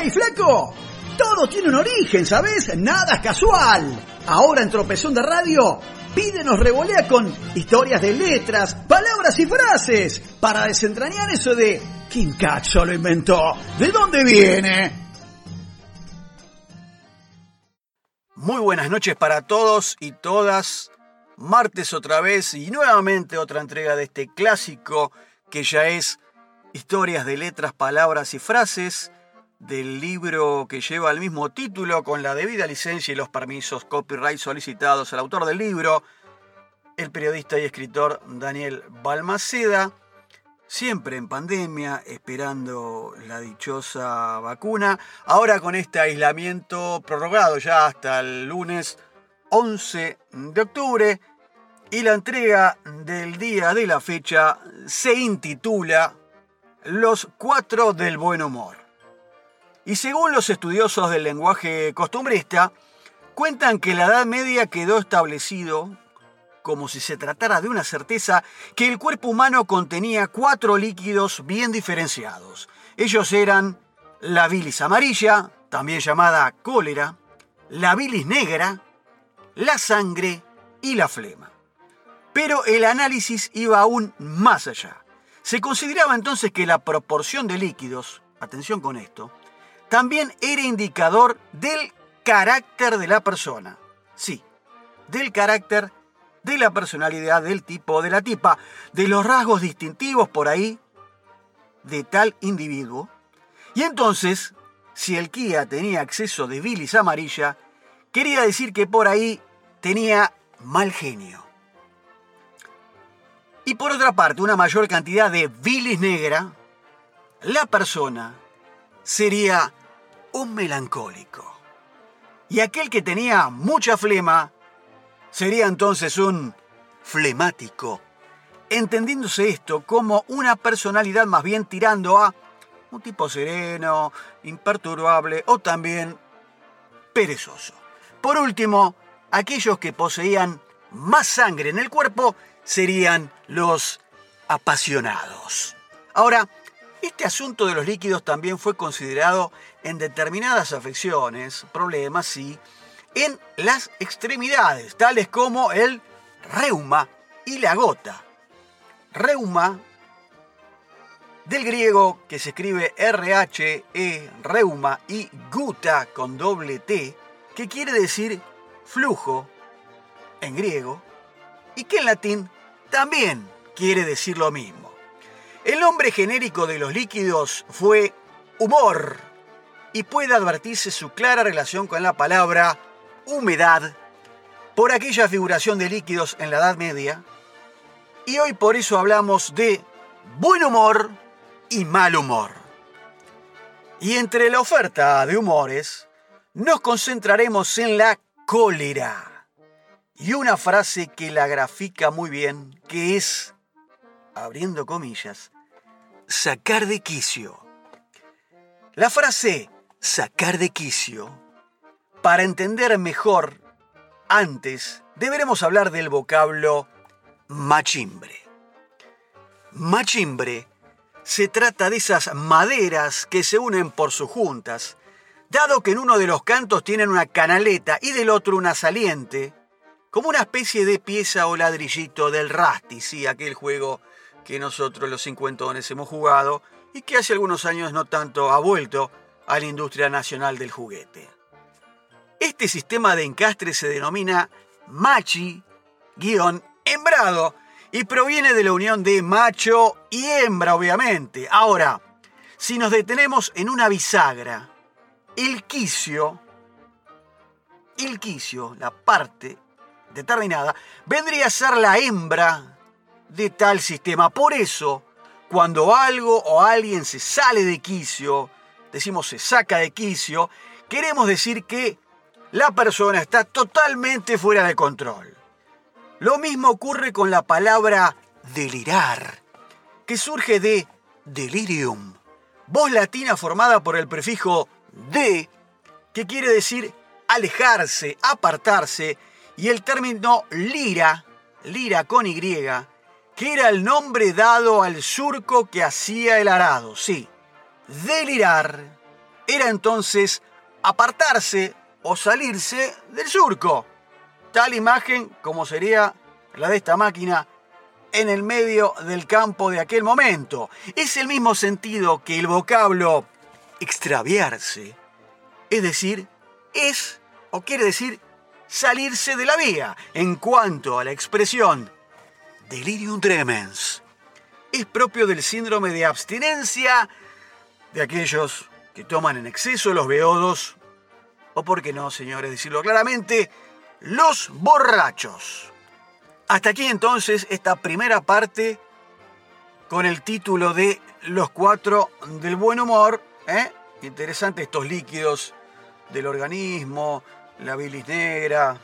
¡Hey, flaco! Todo tiene un origen, ¿sabes? Nada es casual. Ahora en Tropezón de Radio, pídenos revolea con historias de letras, palabras y frases para desentrañar eso de ¿quién cacho lo inventó? ¿De dónde viene? Muy buenas noches para todos y todas. Martes otra vez y nuevamente otra entrega de este clásico que ya es Historias de letras, palabras y frases del libro que lleva el mismo título con la debida licencia y los permisos copyright solicitados al autor del libro, el periodista y escritor Daniel Balmaceda, siempre en pandemia, esperando la dichosa vacuna, ahora con este aislamiento prorrogado ya hasta el lunes 11 de octubre, y la entrega del día de la fecha se intitula Los cuatro del buen humor. Y según los estudiosos del lenguaje costumbrista, cuentan que la Edad Media quedó establecido, como si se tratara de una certeza, que el cuerpo humano contenía cuatro líquidos bien diferenciados. Ellos eran la bilis amarilla, también llamada cólera, la bilis negra, la sangre y la flema. Pero el análisis iba aún más allá. Se consideraba entonces que la proporción de líquidos, atención con esto, también era indicador del carácter de la persona. Sí, del carácter, de la personalidad, del tipo, de la tipa, de los rasgos distintivos por ahí de tal individuo. Y entonces, si el Kia tenía acceso de bilis amarilla, quería decir que por ahí tenía mal genio. Y por otra parte, una mayor cantidad de bilis negra, la persona sería un melancólico. Y aquel que tenía mucha flema sería entonces un flemático, entendiéndose esto como una personalidad más bien tirando a un tipo sereno, imperturbable o también perezoso. Por último, aquellos que poseían más sangre en el cuerpo serían los apasionados. Ahora, este asunto de los líquidos también fue considerado en determinadas afecciones, problemas, sí, en las extremidades, tales como el reuma y la gota. Reuma, del griego que se escribe R-H-E, reuma, y guta con doble T, que quiere decir flujo en griego, y que en latín también quiere decir lo mismo. El nombre genérico de los líquidos fue humor y puede advertirse su clara relación con la palabra humedad por aquella figuración de líquidos en la Edad Media. Y hoy por eso hablamos de buen humor y mal humor. Y entre la oferta de humores, nos concentraremos en la cólera. Y una frase que la grafica muy bien, que es, abriendo comillas, sacar de quicio. La frase sacar de quicio, para entender mejor, antes deberemos hablar del vocablo machimbre. Machimbre se trata de esas maderas que se unen por sus juntas, dado que en uno de los cantos tienen una canaleta y del otro una saliente, como una especie de pieza o ladrillito del Rasti, sí, aquel juego que nosotros los cincuentones hemos jugado y que hace algunos años no tanto ha vuelto a la industria nacional del juguete. Este sistema de encastre se denomina machi-hembrado y proviene de la unión de macho y hembra, obviamente. Ahora, si nos detenemos en una bisagra, el quicio, el quicio, la parte determinada, vendría a ser la hembra de tal sistema. Por eso, cuando algo o alguien se sale de quicio, decimos se saca de quicio, queremos decir que la persona está totalmente fuera de control. Lo mismo ocurre con la palabra delirar, que surge de delirium, voz latina formada por el prefijo de, que quiere decir alejarse, apartarse, y el término lira, lira con Y, que era el nombre dado al surco que hacía el arado. Sí, delirar era entonces apartarse o salirse del surco. Tal imagen como sería la de esta máquina en el medio del campo de aquel momento. Es el mismo sentido que el vocablo extraviarse. Es decir, es o quiere decir salirse de la vía en cuanto a la expresión delirium tremens. Es propio del síndrome de abstinencia de aquellos que toman en exceso los beodos, o por qué no, señores, decirlo claramente, los borrachos. Hasta aquí entonces esta primera parte con el título de Los cuatro del buen humor. ¿eh? Interesante estos líquidos del organismo, la bilis negra,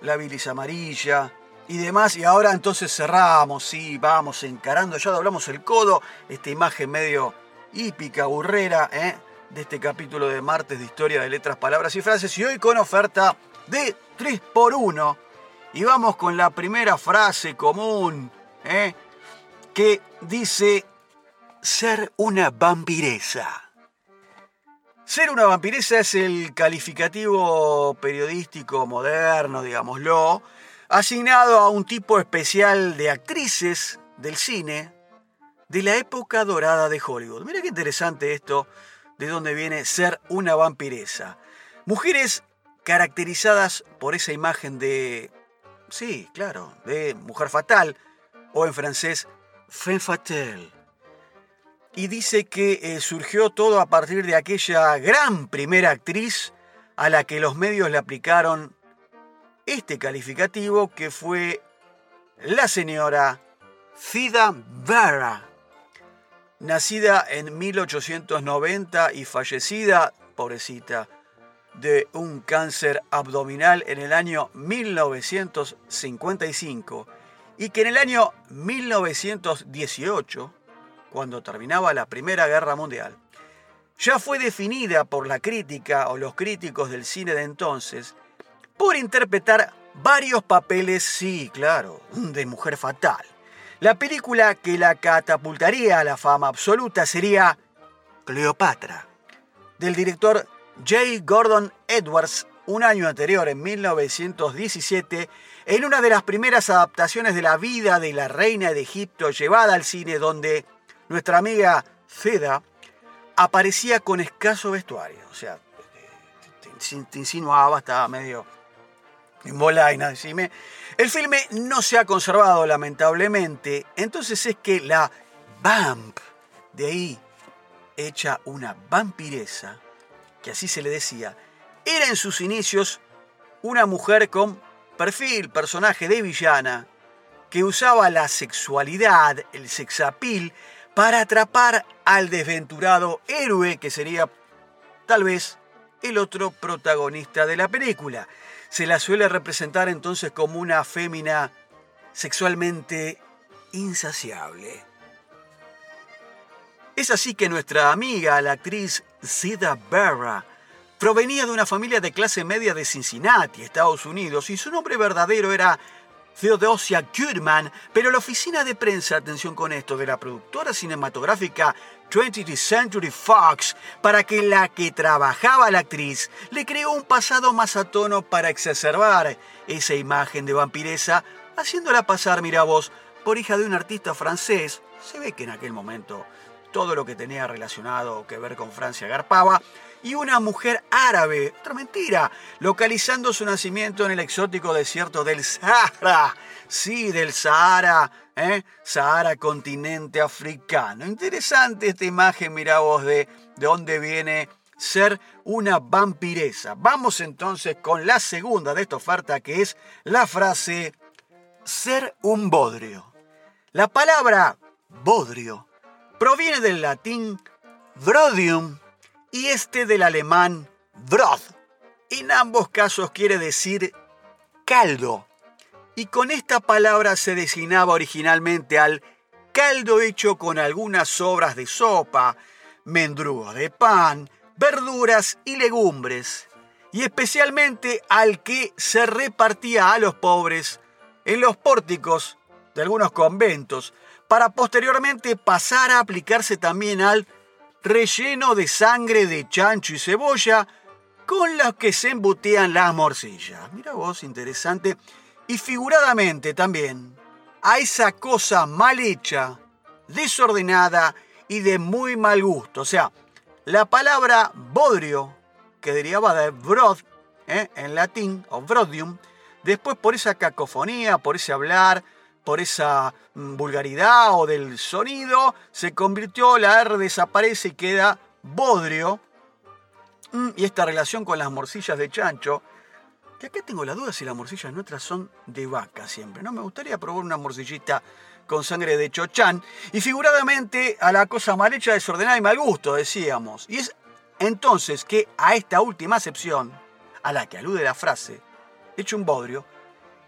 la bilis amarilla y demás. Y ahora entonces cerramos, sí, vamos encarando, ya doblamos el codo, esta imagen medio hípica, burrera, ¿eh? de este capítulo de martes de historia de letras, palabras y frases. Y hoy con oferta de 3 por 1 y vamos con la primera frase común, ¿eh? que dice ser una vampiresa. Ser una vampiresa es el calificativo periodístico moderno, digámoslo, asignado a un tipo especial de actrices del cine de la época dorada de Hollywood. Mira qué interesante esto, de dónde viene ser una vampiresa. Mujeres caracterizadas por esa imagen de Sí, claro, de Mujer Fatal, o en francés, Femme Fatale. Y dice que eh, surgió todo a partir de aquella gran primera actriz a la que los medios le aplicaron este calificativo que fue la señora Fida Vera, nacida en 1890 y fallecida, pobrecita, de un cáncer abdominal en el año 1955 y que en el año 1918, cuando terminaba la Primera Guerra Mundial, ya fue definida por la crítica o los críticos del cine de entonces por interpretar varios papeles, sí, claro, de mujer fatal. La película que la catapultaría a la fama absoluta sería Cleopatra, del director J. Gordon Edwards, un año anterior, en 1917, en una de las primeras adaptaciones de la vida de la reina de Egipto llevada al cine, donde nuestra amiga Ceda aparecía con escaso vestuario. O sea, te, insinuaba, estaba medio en bolaina, decime. El filme no se ha conservado, lamentablemente. Entonces es que la vamp, de ahí, hecha una vampiresa, que así se le decía, era en sus inicios una mujer con perfil, personaje de villana, que usaba la sexualidad, el sexapil, para atrapar al desventurado héroe que sería tal vez el otro protagonista de la película. Se la suele representar entonces como una fémina sexualmente insaciable. Es así que nuestra amiga, la actriz Sida Berra, provenía de una familia de clase media de Cincinnati, Estados Unidos, y su nombre verdadero era Theodosia Goodman, pero la oficina de prensa, atención con esto, de la productora cinematográfica 20th Century Fox, para que la que trabajaba la actriz le creó un pasado más a para exacerbar esa imagen de vampiresa, haciéndola pasar, mira vos, por hija de un artista francés. Se ve que en aquel momento todo lo que tenía relacionado que ver con Francia garpaba, y una mujer árabe, otra mentira, localizando su nacimiento en el exótico desierto del Sahara, sí, del Sahara, ¿eh? Sahara continente africano. Interesante esta imagen, mira vos, de, de dónde viene ser una vampiresa. Vamos entonces con la segunda de esta oferta, que es la frase ser un bodrio. La palabra bodrio proviene del latín brodium y este del alemán brod. En ambos casos quiere decir caldo. Y con esta palabra se designaba originalmente al caldo hecho con algunas sobras de sopa, mendrugos de pan, verduras y legumbres, y especialmente al que se repartía a los pobres en los pórticos de algunos conventos, para posteriormente pasar a aplicarse también al relleno de sangre de chancho y cebolla con las que se embutían las morcillas. Mira vos, interesante. Y figuradamente también a esa cosa mal hecha, desordenada y de muy mal gusto. O sea, la palabra bodrio, que derivaba de brod, ¿eh? en latín, o brodium, después por esa cacofonía, por ese hablar, por esa mm, vulgaridad o del sonido, se convirtió, la R desaparece y queda bodrio. Mm, y esta relación con las morcillas de chancho, que acá tengo la duda si las morcillas nuestras son de vaca siempre, ¿no? Me gustaría probar una morcillita con sangre de chochán y figuradamente a la cosa mal hecha, desordenada y mal gusto, decíamos. Y es entonces que a esta última acepción, a la que alude la frase, hecho un bodrio,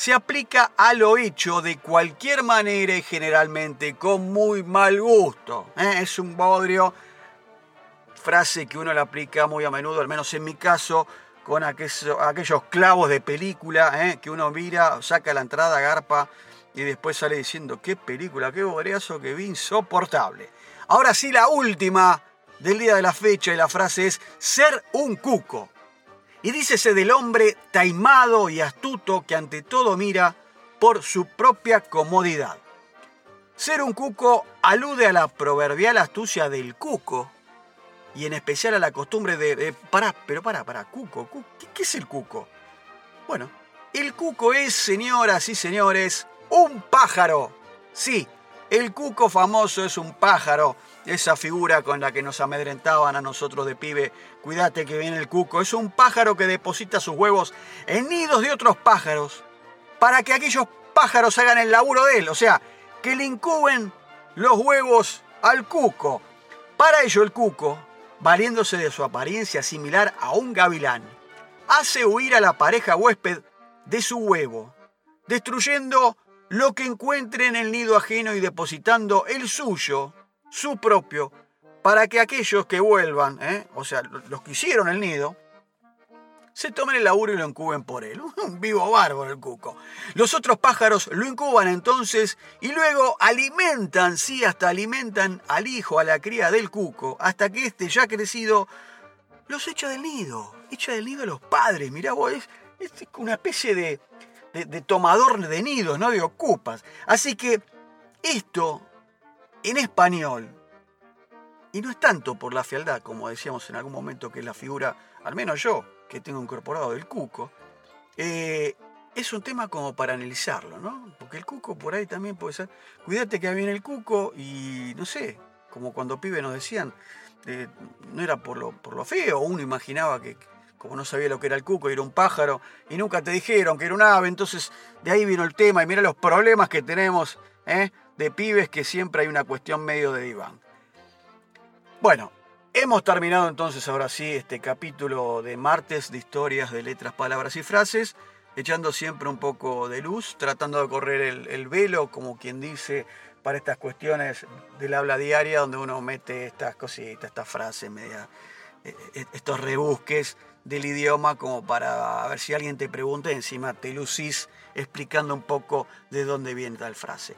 se aplica a lo hecho de cualquier manera y generalmente con muy mal gusto. ¿eh? Es un bodrio, frase que uno la aplica muy a menudo, al menos en mi caso, con aquellos, clavos de película ¿eh? que uno mira, saca la entrada, garpa y después sale diciendo, qué película, qué bodriazo que vi, insoportable. Ahora sí, la última del día de la fecha y la frase es ser un cuco. Y dícese del hombre taimado y astuto que ante todo mira por su propia comodidad. Ser un cuco alude a la proverbial astucia del cuco y en especial a la costumbre de... pará, pero pará, pará, cuco, cuco ¿qué, ¿qué es el cuco? Bueno, el cuco es, señoras y señores, un pájaro. Sí, el cuco famoso es un pájaro esa figura con la que nos amedrentaban a nosotros de pibe, cuídate que viene el cuco, es un pájaro que deposita sus huevos en nidos de otros pájaros para que aquellos pájaros hagan el laburo de él, o sea, que le incuben los huevos al cuco. Para ello el cuco, valiéndose de su apariencia similar a un gavilán, hace huir a la pareja huésped de su huevo, destruyendo lo que encuentre en el nido ajeno y depositando el suyo su propio, para que aquellos que vuelvan, ¿eh? o sea, los que hicieron el nido, se tomen el laburo y lo incuben por él. Un vivo bárbaro el cuco. Los otros pájaros lo incuban entonces y luego alimentan, sí, hasta alimentan al hijo, a la cría del cuco, hasta que éste ya crecido los echa del nido. Echa del nido a los padres. Mirá vos, es, es una especie de, de, de tomador de nidos, no de ocupas. Así que esto en español, y no es tanto por la fialdad, como decíamos en algún momento, que es la figura, al menos yo, que tengo incorporado del cuco, eh, es un tema como para analizarlo, ¿no? Porque el cuco por ahí también puede ser, cuídate que viene el cuco y no sé, como cuando pibe nos decían, eh, no era por lo, por lo feo, uno imaginaba que como no sabía lo que era el cuco, era un pájaro, y nunca te dijeron que era un ave, entonces de ahí vino el tema, y mira los problemas que tenemos, ¿eh? De pibes que siempre hay una cuestión medio de diván. Bueno, hemos terminado entonces ahora sí este capítulo de martes de historias de letras, palabras y frases, echando siempre un poco de luz, tratando de correr el, velo, como quien dice, para estas cuestiones del habla diaria, donde uno mete estas cositas, estas frases, media, eh, eh, estos rebusques del idioma, como para ver si alguien te pregunta, encima te lucís explicando un poco de dónde viene tal frase.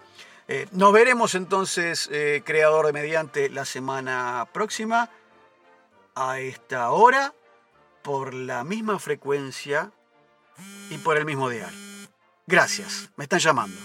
Eh, nos veremos entonces, eh, creador de mediante, la semana próxima, a esta hora, por la misma frecuencia y por el mismo dial. Gracias, me están llamando.